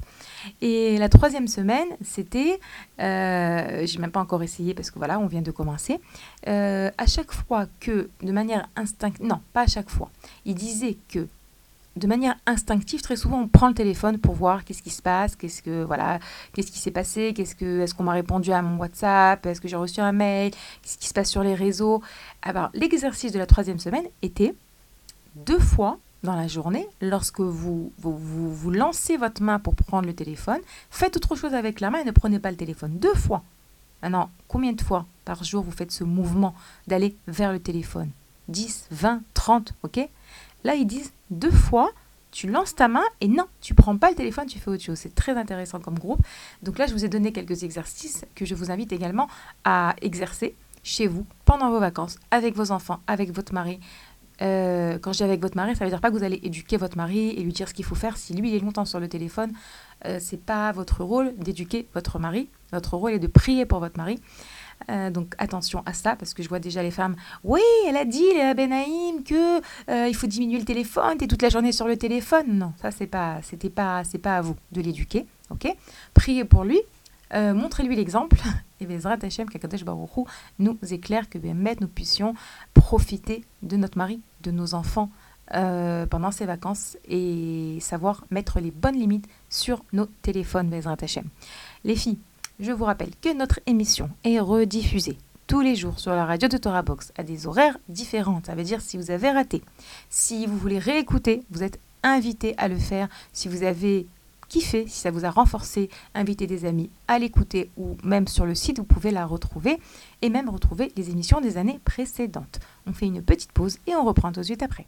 Et la troisième semaine, c'était, euh, j'ai même pas encore essayé parce que voilà, on vient de commencer, euh, à chaque fois que, de manière instinctive, non, pas à chaque fois, il disait que de manière instinctive, très souvent, on prend le téléphone pour voir qu'est-ce qui se passe, qu'est-ce que voilà, qu'est-ce qui s'est passé, qu'est-ce que est-ce qu'on m'a répondu à mon WhatsApp, est-ce que j'ai reçu un mail, qu'est-ce qui se passe sur les réseaux. Alors, l'exercice de la troisième semaine était deux fois dans la journée, lorsque vous vous, vous lancez votre main pour prendre le téléphone, faites autre chose avec la main et ne prenez pas le téléphone. Deux fois. Maintenant, combien de fois par jour vous faites ce mouvement d'aller vers le téléphone? 10, 20, 30, ok? Là, ils disent deux fois, tu lances ta main et non, tu prends pas le téléphone, tu fais autre chose. C'est très intéressant comme groupe. Donc là, je vous ai donné quelques exercices que je vous invite également à exercer chez vous pendant vos vacances, avec vos enfants, avec votre mari. Euh, quand je dis avec votre mari, ça veut dire pas que vous allez éduquer votre mari et lui dire ce qu'il faut faire. Si lui il est longtemps sur le téléphone, euh, c'est pas votre rôle d'éduquer votre mari. Votre rôle est de prier pour votre mari. Euh, donc attention à ça parce que je vois déjà les femmes. Oui, elle a dit Léa Benaïm que euh, il faut diminuer le téléphone. T'es toute la journée sur le téléphone. Non, ça c'est pas, c'était pas, c'est pas à vous de l'éduquer. Ok? Priez pour lui. Euh, montrez-lui l'exemple. Et Bezrat Hashem, Kakadosh Baruchou, nous éclaire que nous puissions profiter de notre mari, de nos enfants pendant ces vacances et savoir mettre les bonnes limites sur nos téléphones, Bezrat Hashem. Les filles, je vous rappelle que notre émission est rediffusée tous les jours sur la radio de Torah Box à des horaires différents. Ça veut dire si vous avez raté, si vous voulez réécouter, vous êtes invité à le faire. Si vous avez kiffé, si ça vous a renforcé, invitez des amis à l'écouter ou même sur le site, vous pouvez la retrouver et même retrouver les émissions des années précédentes. On fait une petite pause et on reprend tout de suite après.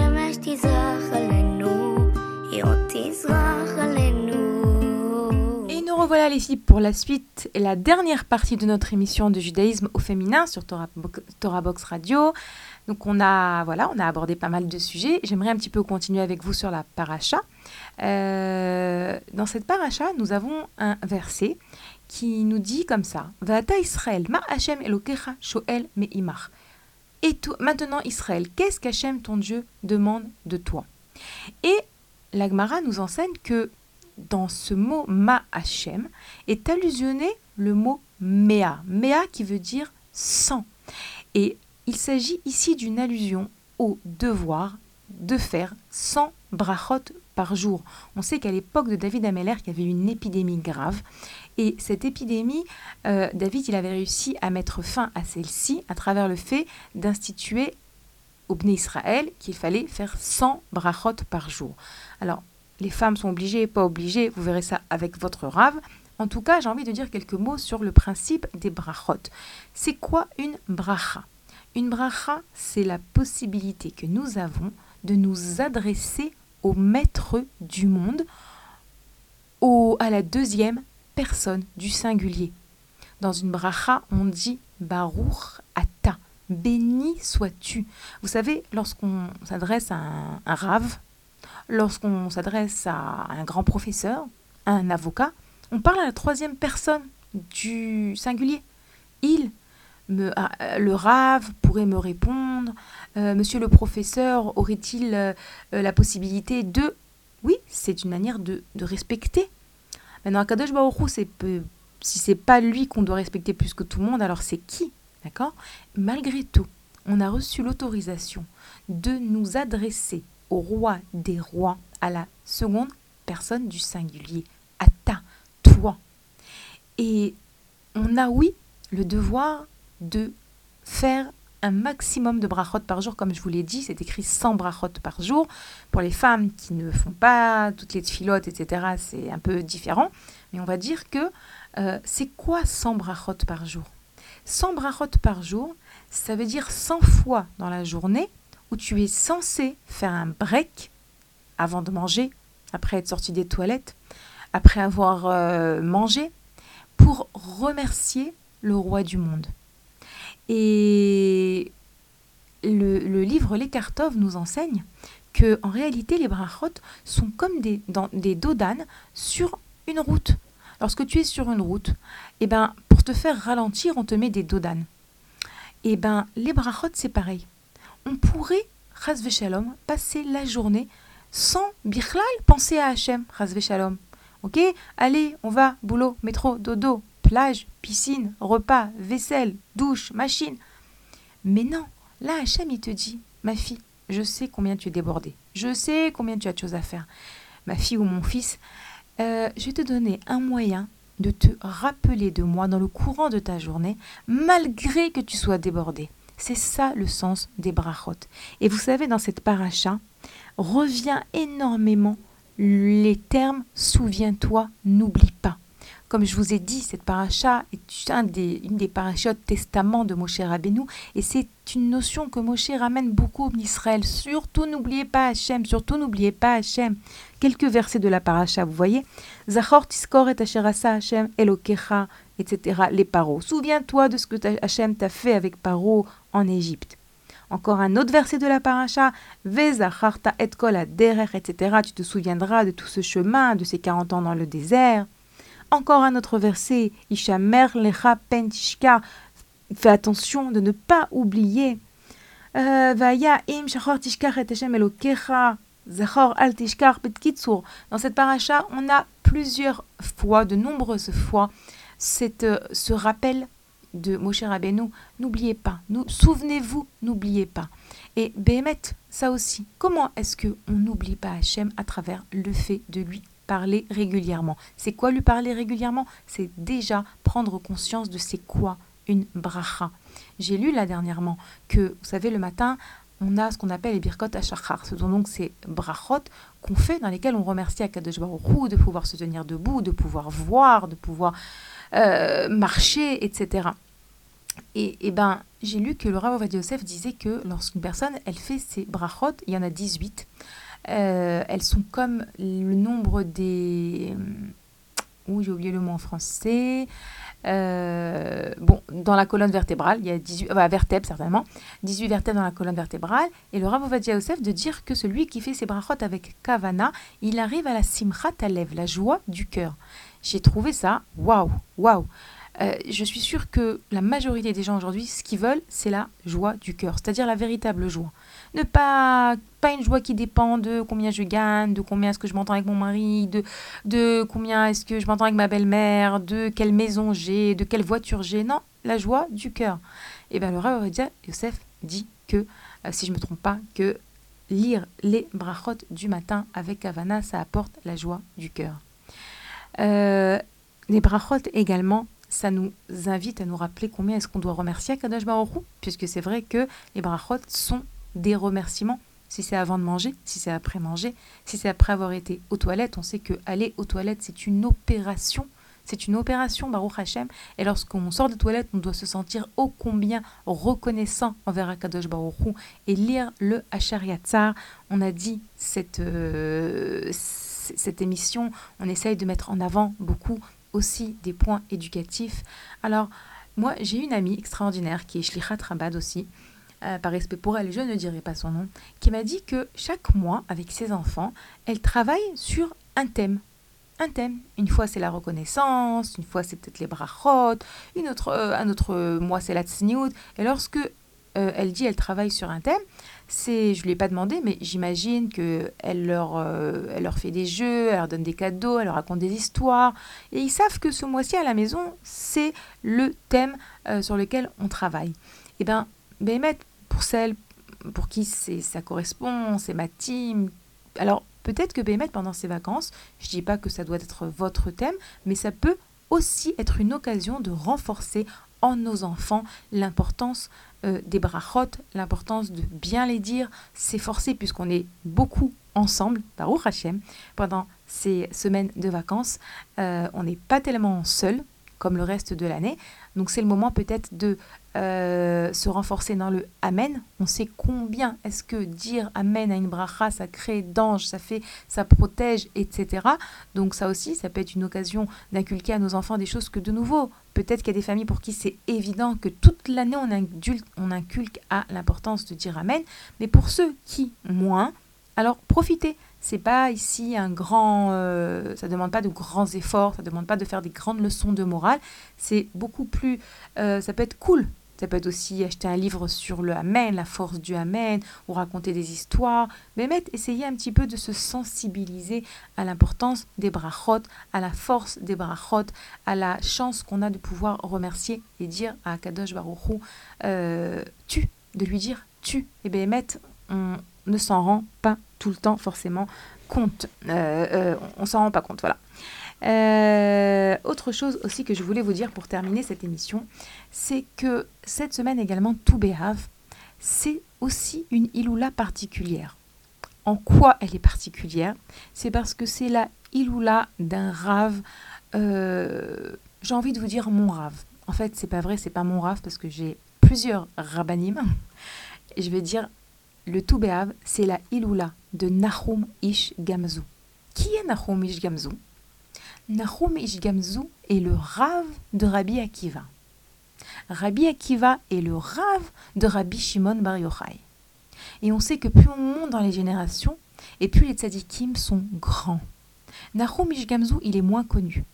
Revoilà les filles pour la suite et la dernière partie de notre émission de judaïsme au féminin sur Torah, Box Radio. Donc on a voilà, on a abordé pas mal de sujets. J'aimerais un petit peu continuer avec vous sur la paracha. Euh, dans cette paracha, nous avons un verset qui nous dit comme ça Vata Israël, ma Elokecha Shoel Me'imach. Et maintenant Israël, qu'est-ce qu'Hachem ton Dieu demande de toi? Et l'Agmara nous enseigne que dans ce mot Ma Hashem est allusionné le mot Mea. Mea qui veut dire sang. Et il s'agit ici d'une allusion au devoir de faire 100 brachot par jour. On sait qu'à l'époque de David Ameller, il y avait une épidémie grave. Et cette épidémie, euh, David, il avait réussi à mettre fin à celle-ci à travers le fait d'instituer au Bné Israël qu'il fallait faire 100 brachot par jour. Alors, les femmes sont obligées, pas obligées, vous verrez ça avec votre rave. En tout cas, j'ai envie de dire quelques mots sur le principe des brachot. C'est quoi une bracha? Une bracha, c'est la possibilité que nous avons de nous adresser au maître du monde, au, à la deuxième personne du singulier. Dans une bracha, on dit Baruch Ata, béni sois-tu. Vous savez, lorsqu'on s'adresse à un, un rave, lorsqu'on s'adresse à un grand professeur, à un avocat, on parle à la troisième personne du singulier. Il, me, euh, le rave pourrait me répondre, euh, monsieur le professeur aurait-il euh, la possibilité de... Oui, c'est une manière de, de respecter. Maintenant, Kadosh Baruch c'est si c'est pas lui qu'on doit respecter plus que tout le monde, alors c'est qui D'accord? Malgré tout, on a reçu l'autorisation de nous adresser au roi des rois, à la seconde personne du singulier, à ta, toi. Et on a, oui, le devoir de faire un maximum de brachot par jour, comme je vous l'ai dit, c'est écrit 100 brachot par jour. Pour les femmes qui ne font pas toutes les filotes, etc., c'est un peu différent. Mais on va dire que euh, c'est quoi 100 brachot par jour? 100 brachot par jour, ça veut dire 100 fois dans la journée où tu es censé faire un break avant de manger, après être sorti des toilettes, après avoir euh, mangé, pour remercier le roi du monde. Et le, livre Les Kartov nous enseigne que en réalité les brachot sont comme des, dans, des dodanes sur une route. Lorsque tu es sur une route, eh ben, pour te faire ralentir, on te met des dodanes. Eh ben, les brachot, c'est pareil. On pourrait, ras shalom, passer la journée sans bichlal penser à Hachem, ras shalom. Ok? Allez, on va, boulot, métro, dodo, plage, piscine, repas, vaisselle, douche, machine. Mais non, là, Hachem, il te dit, ma fille, je sais combien tu es débordée. Je sais combien tu as de choses à faire. Ma fille ou mon fils, euh, je vais te donner un moyen de te rappeler de moi dans le courant de ta journée, malgré que tu sois débordé. C'est ça le sens des brachot. Et vous savez, dans cette paracha, revient énormément les termes souviens-toi, n'oublie pas. Comme je vous ai dit, cette paracha est un des, une des parachutes testament de Moshe Rabbeinu et c'est une notion que Moshe ramène beaucoup en Israël. Surtout n'oubliez pas Hachem, surtout n'oubliez pas Hachem. Quelques versets de la paracha, vous voyez Zachor tiskor et Hachem etc. Les paros. Souviens-toi de ce que Hachem t'a fait avec Paro en Égypte. Encore un autre verset de la paracha, Vezacharta et kol derer, etc. Tu te souviendras de tout ce chemin, de ces 40 ans dans le désert. Encore un autre verset, Ishamer lecha pentishka. Fais attention de ne pas oublier. Euh, Vaya im et Hashem elokecha. Zachor al tishkar. Dans cette paracha, on a plusieurs fois, de nombreuses fois, cette, euh, ce rappel de Moshe Rabbeinu, n'oubliez pas, nous, souvenez-vous, n'oubliez pas. Et Béhémet, ça aussi, comment est-ce qu'on n'oublie pas Hachem à travers le fait de lui parler régulièrement? C'est quoi lui parler régulièrement? C'est déjà prendre conscience de c'est quoi une bracha. J'ai lu là dernièrement que, vous savez, le matin, on a ce qu'on appelle les birkot hachachar. Ce sont donc ces brachot qu'on fait dans lesquels on remercie Akadosh Baruch de pouvoir se tenir debout, de pouvoir voir, de pouvoir euh, marcher, etc. Et, et ben, j'ai lu que le Rav Yosef disait que lorsqu'une personne, elle fait ses brachot, il y en a 18, euh, elles sont comme le nombre des... Ouh, j'ai oublié le mot en français. Euh, bon, dans la colonne vertébrale, il y a 18, enfin, vertèbres certainement, 18 vertèbres dans la colonne vertébrale, et le Rav Ovadia Yosef de dire que celui qui fait ses brachot avec kavana, il arrive à la simchat alev, la joie du cœur. J'ai trouvé ça, waouh, waouh. Euh, je suis sûre que la majorité des gens aujourd'hui, ce qu'ils veulent, c'est la joie du cœur, c'est-à-dire la véritable joie. Ne pas, pas une joie qui dépend de combien je gagne, de combien est-ce que je m'entends avec mon mari, de, de combien est-ce que je m'entends avec ma belle-mère, de quelle maison j'ai, de quelle voiture j'ai. Non, la joie du cœur. Et bien le Rav Yosef dit que, euh, si je ne me trompe pas, que lire les brachot du matin avec Havana, ça apporte la joie du cœur. Euh, les brachot également, ça nous invite à nous rappeler combien est-ce qu'on doit remercier Akadosh Baruch puisque c'est vrai que les brachot sont des remerciements. Si c'est avant de manger, si c'est après manger, si c'est après avoir été aux toilettes, on sait que aller aux toilettes, c'est une opération. C'est une opération, Baruch Hashem. Et lorsqu'on sort des toilettes, on doit se sentir ô combien reconnaissant envers Akadosh Baruch et lire le Hachar Yatzar. On a dit cette, euh, cette émission, on essaye de mettre en avant beaucoup aussi des points éducatifs. Alors, moi, j'ai une amie extraordinaire qui est Shlichat Rabad aussi, euh, par respect pour elle, je ne dirai pas son nom, qui m'a dit que chaque mois, avec ses enfants, elle travaille sur un thème. Un thème. Une fois, c'est la reconnaissance, une fois, c'est peut-être les brachot, une autre, euh, un autre mois, c'est la tsniout. Et lorsque euh, elle dit elle travaille sur un thème, c'est, je lui ai pas demandé, mais j'imagine que elle leur, euh, elle leur fait des jeux, elle leur donne des cadeaux, elle leur raconte des histoires, et ils savent que ce mois-ci à la maison, c'est le thème euh, sur lequel on travaille. Et eh bien, Béhémet, pour celle pour qui ça correspond, c'est ma team. Alors peut-être que Béhémet pendant ses vacances, je dis pas que ça doit être votre thème, mais ça peut aussi être une occasion de renforcer en nos enfants l'importance euh, des brachot, l'importance de bien les dire, s'efforcer puisqu'on est beaucoup ensemble, Baruch Hashem, pendant ces semaines de vacances. Euh, on n'est pas tellement seul comme le reste de l'année. Donc c'est le moment peut-être de euh, se renforcer dans le Amen. On sait combien est-ce que dire Amen à une bracha, ça crée d'anges, ça fait, ça protège, etc. Donc ça aussi, ça peut être une occasion d'inculquer à nos enfants des choses que de nouveau, peut-être qu'il y a des familles pour qui c'est évident que toute l'année on, inculque à l'importance de dire Amen. Mais pour ceux qui moins, alors profitez. C'est pas ici un grand, euh, ça demande pas de grands efforts, ça demande pas de faire des grandes leçons de morale. C'est beaucoup plus, euh, ça peut être cool. Ça peut être aussi acheter un livre sur le Amen, la force du Amen, ou raconter des histoires. Mais essayer un petit peu de se sensibiliser à l'importance des brachot, à la force des brachot, à la chance qu'on a de pouvoir remercier et dire à Kadosh Baruchou, euh, tu, de lui dire tu. Et bien, mettre, on, ne s'en rend pas tout le temps forcément compte. Euh, euh, on s'en rend pas compte, voilà. Euh, autre chose aussi que je voulais vous dire pour terminer cette émission, c'est que cette semaine également, tout Béhav, c'est aussi une Iloula particulière. En quoi elle est particulière? C'est parce que c'est la Iloula d'un rave. j'ai envie de vous dire mon rave. En fait, c'est pas vrai, c'est pas mon rave parce que j'ai plusieurs rabbanim. Je vais dire le Toubéav, c'est la Iloula de Nahum Ish Gamzu. Qui est Nahum Ish Gamzu Nahum Ish Gamzu est le rave de Rabbi Akiva. Rabbi Akiva est le rave de Rabbi Shimon Bar Yochai. Et on sait que plus on monte dans les générations, et plus les tzadikim sont grands. Nahum Ish Gamzu, il est moins connu.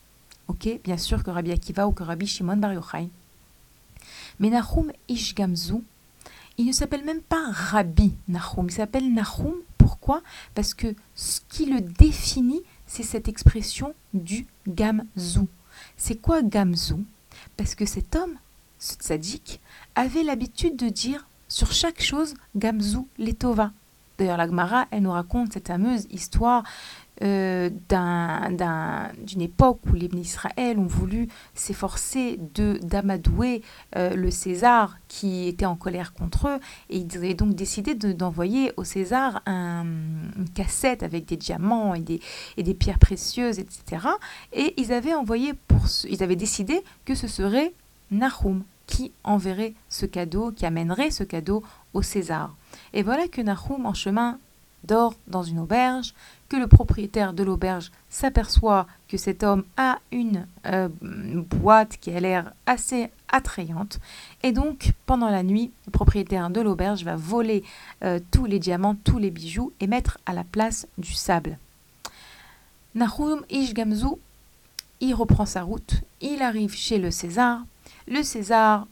Ok, bien sûr que Rabbi Akiva ou que Rabbi Shimon Bar Yochai. Mais Nahum Ish Gamzu, il ne s'appelle même pas Rabbi Nahum, il s'appelle Nahum. Pourquoi? Parce que ce qui le définit, c'est cette expression du gamzou. C'est quoi gamzou? Parce que cet homme, ce tzaddik, avait l'habitude de dire sur chaque chose gamzou letova. D'ailleurs, la Gemara, elle nous raconte cette fameuse histoire euh, d'une époque où les Israël ont voulu s'efforcer de d'amadouer euh, le César qui était en colère contre eux. Et ils avaient donc décidé d'envoyer au César un, une cassette avec des diamants et des, et des pierres précieuses etc et ils avaient envoyé pour ils avaient décidé que ce serait Nahum qui enverrait ce cadeau qui amènerait ce cadeau au César. Et voilà que Nahum en chemin dort dans une auberge, que le propriétaire de l'auberge s'aperçoit que cet homme a une euh, boîte qui a l'air assez attrayante. Et donc, pendant la nuit, le propriétaire de l'auberge va voler euh, tous les diamants, tous les bijoux et mettre à la place du sable. Nahum Ishgamzu, il reprend sa route, il arrive chez le César. Le César,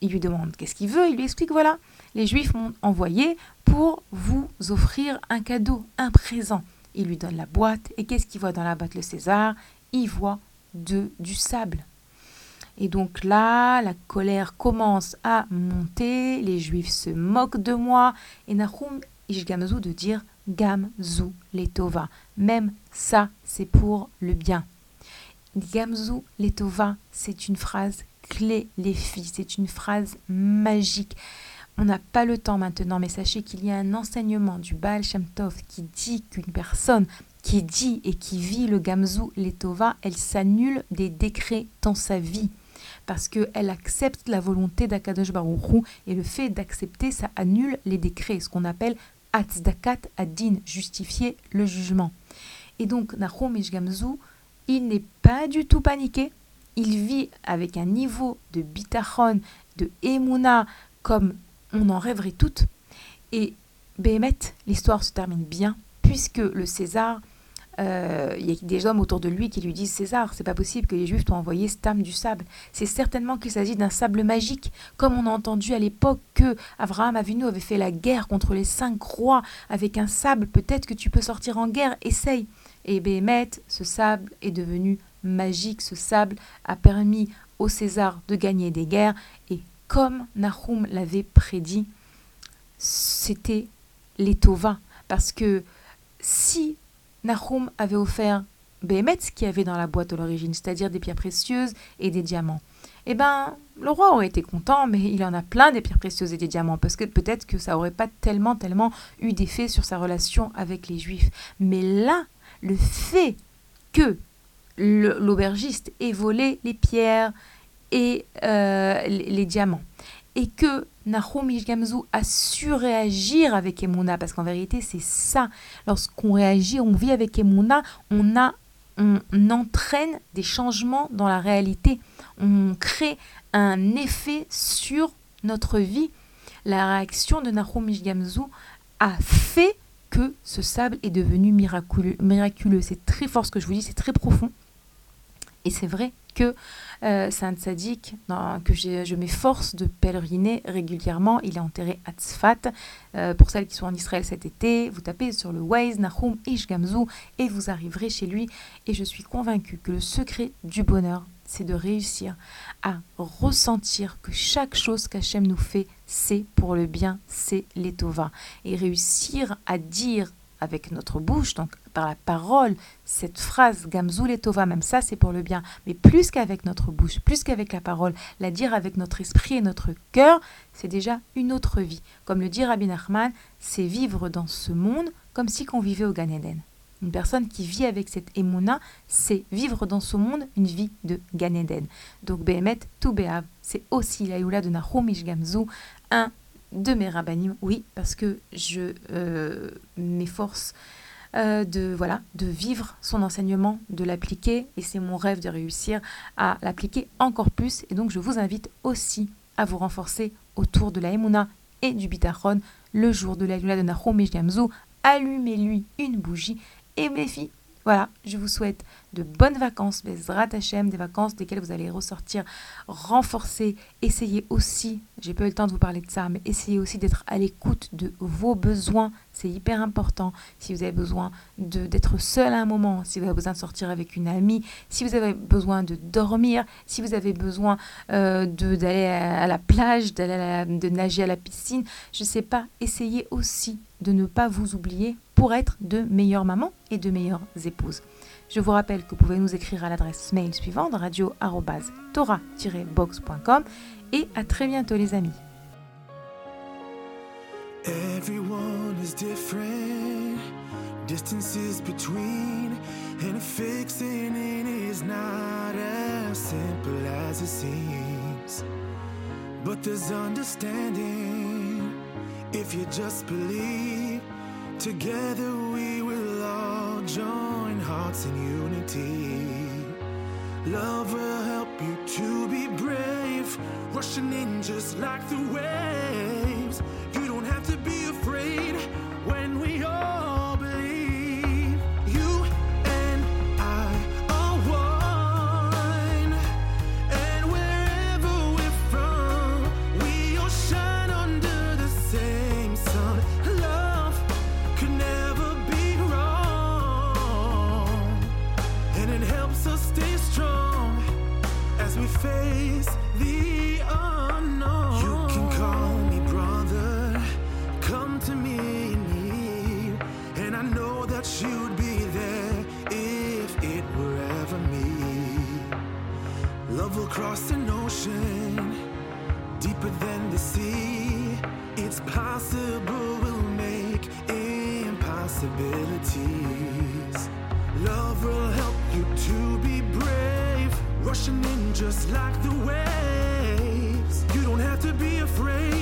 il lui demande qu'est-ce qu'il veut, il lui explique voilà, les Juifs m'ont envoyé pour vous offrir un cadeau, un présent. Il lui donne la boîte et qu'est-ce qu'il voit dans la boîte? Le César Il voit du sable. Et donc là, la colère commence à monter, les Juifs se moquent de moi, et Nahum Ishgamzu de dire Gamzu letova. Même ça, c'est pour le bien. Gamzu letova, c'est une phrase clé, les filles, c'est une phrase magique. On n'a pas le temps maintenant, mais sachez qu'il y a un enseignement du Baal Shem Tov qui dit qu'une personne qui dit et qui vit le Gamzu Letova, elle s'annule des décrets dans sa vie. Parce qu'elle accepte la volonté d'Akadosh Baruchou et le fait d'accepter, ça annule les décrets, ce qu'on appelle Atzdakat Adin, justifier le jugement. Et donc, Nahum Gamzu, il n'est pas du tout paniqué. Il vit avec un niveau de bitachon, de emuna, comme on en rêverait toutes. Et Béhémet, l'histoire se termine bien, puisque le César, euh, il y a des hommes autour de lui qui lui disent César, c'est pas possible que les Juifs t'ont envoyé cette âme du sable. C'est certainement qu'il s'agit d'un sable magique, comme on a entendu à l'époque que Abraham Avinu avait fait la guerre contre les cinq rois avec un sable. Peut-être que tu peux sortir en guerre, essaye. Et Béhémet, ce sable est devenu magique. Ce sable a permis au César de gagner des guerres et comme Nahum l'avait prédit, c'était les Tova. Parce que si Nahum avait offert Béhémet ce qu'il y avait dans la boîte à l'origine, c'est-à-dire des pierres précieuses et des diamants. Eh ben, le roi aurait été content, mais il en a plein des pierres précieuses et des diamants, parce que peut-être que ça aurait pas tellement, tellement eu d'effet sur sa relation avec les Juifs. Mais là, le fait que l'aubergiste ait volé les pierres et euh, les, diamants, et que Nahum Ishgamzu a su réagir avec Emouna, parce qu'en vérité, c'est ça. Lorsqu'on réagit, on vit avec Emouna, on, a, on entraîne des changements dans la réalité. On crée un effet sur notre vie. La réaction de Nahum Ishgamzu a fait que ce sable est devenu miraculeux. miraculeux. C'est très fort ce que je vous dis, c'est très profond. Et c'est vrai que euh, Saint Sadiq, que je m'efforce de pèleriner régulièrement, il est enterré à Tzfat. Euh, pour celles qui sont en Israël cet été, vous tapez sur le Waze Nahum Ish Gamzu et vous arriverez chez lui. Et je suis convaincue que le secret du bonheur, c'est de réussir à ressentir que chaque chose qu'Hachem nous fait, c'est pour le bien, c'est l'étova. Et réussir à dire avec notre bouche, donc par la parole, cette phrase Gamzul et même ça c'est pour le bien, mais plus qu'avec notre bouche, plus qu'avec la parole, la dire avec notre esprit et notre cœur, c'est déjà une autre vie. Comme le dit Rabbi Nachman, c'est vivre dans ce monde comme si qu'on vivait au Gan Eden. Une personne qui vit avec cette émouna, c'est vivre dans ce monde une vie de Gan Eden. Donc Behemet, tout Behav, c'est aussi la de Nahum Gamzu, un de mes rabbinim, oui, parce que je euh, m'efforce euh, de, voilà, de vivre son enseignement, de l'appliquer, et c'est mon rêve de réussir à l'appliquer encore plus. Et donc je vous invite aussi à vous renforcer autour de la Emouna et du Bitachon le jour de la luna de Nahum Gamzu. Allumez-lui une bougie et mes filles, voilà, je vous souhaite de bonnes vacances, Bezrat Hashem, des vacances desquelles vous allez ressortir renforcés. Essayez aussi, j'ai pas eu le temps de vous parler de ça, mais essayez aussi d'être à l'écoute de vos besoins. C'est hyper important. Si vous avez besoin d'être seul à un moment, si vous avez besoin de sortir avec une amie, si vous avez besoin de dormir, si vous avez besoin euh, d'aller à la plage, de nager à la piscine, je ne sais pas, essayez aussi de ne pas vous oublier pour être de meilleures mamans et de meilleures épouses. Je vous rappelle que vous pouvez nous écrire à l'adresse mail suivante radio-tora-box.com et à très bientôt les amis. Everyone is different. Distances between and fixing it is not as simple as it seems. But there's understanding if you just believe. Together we will all join hearts in unity. Love will help you to be brave, rushing in just like the waves. You don't have to be afraid ocean deeper than the sea. It's possible we'll make impossibilities. Love will help you to be brave rushing in just like the waves. You don't have to be afraid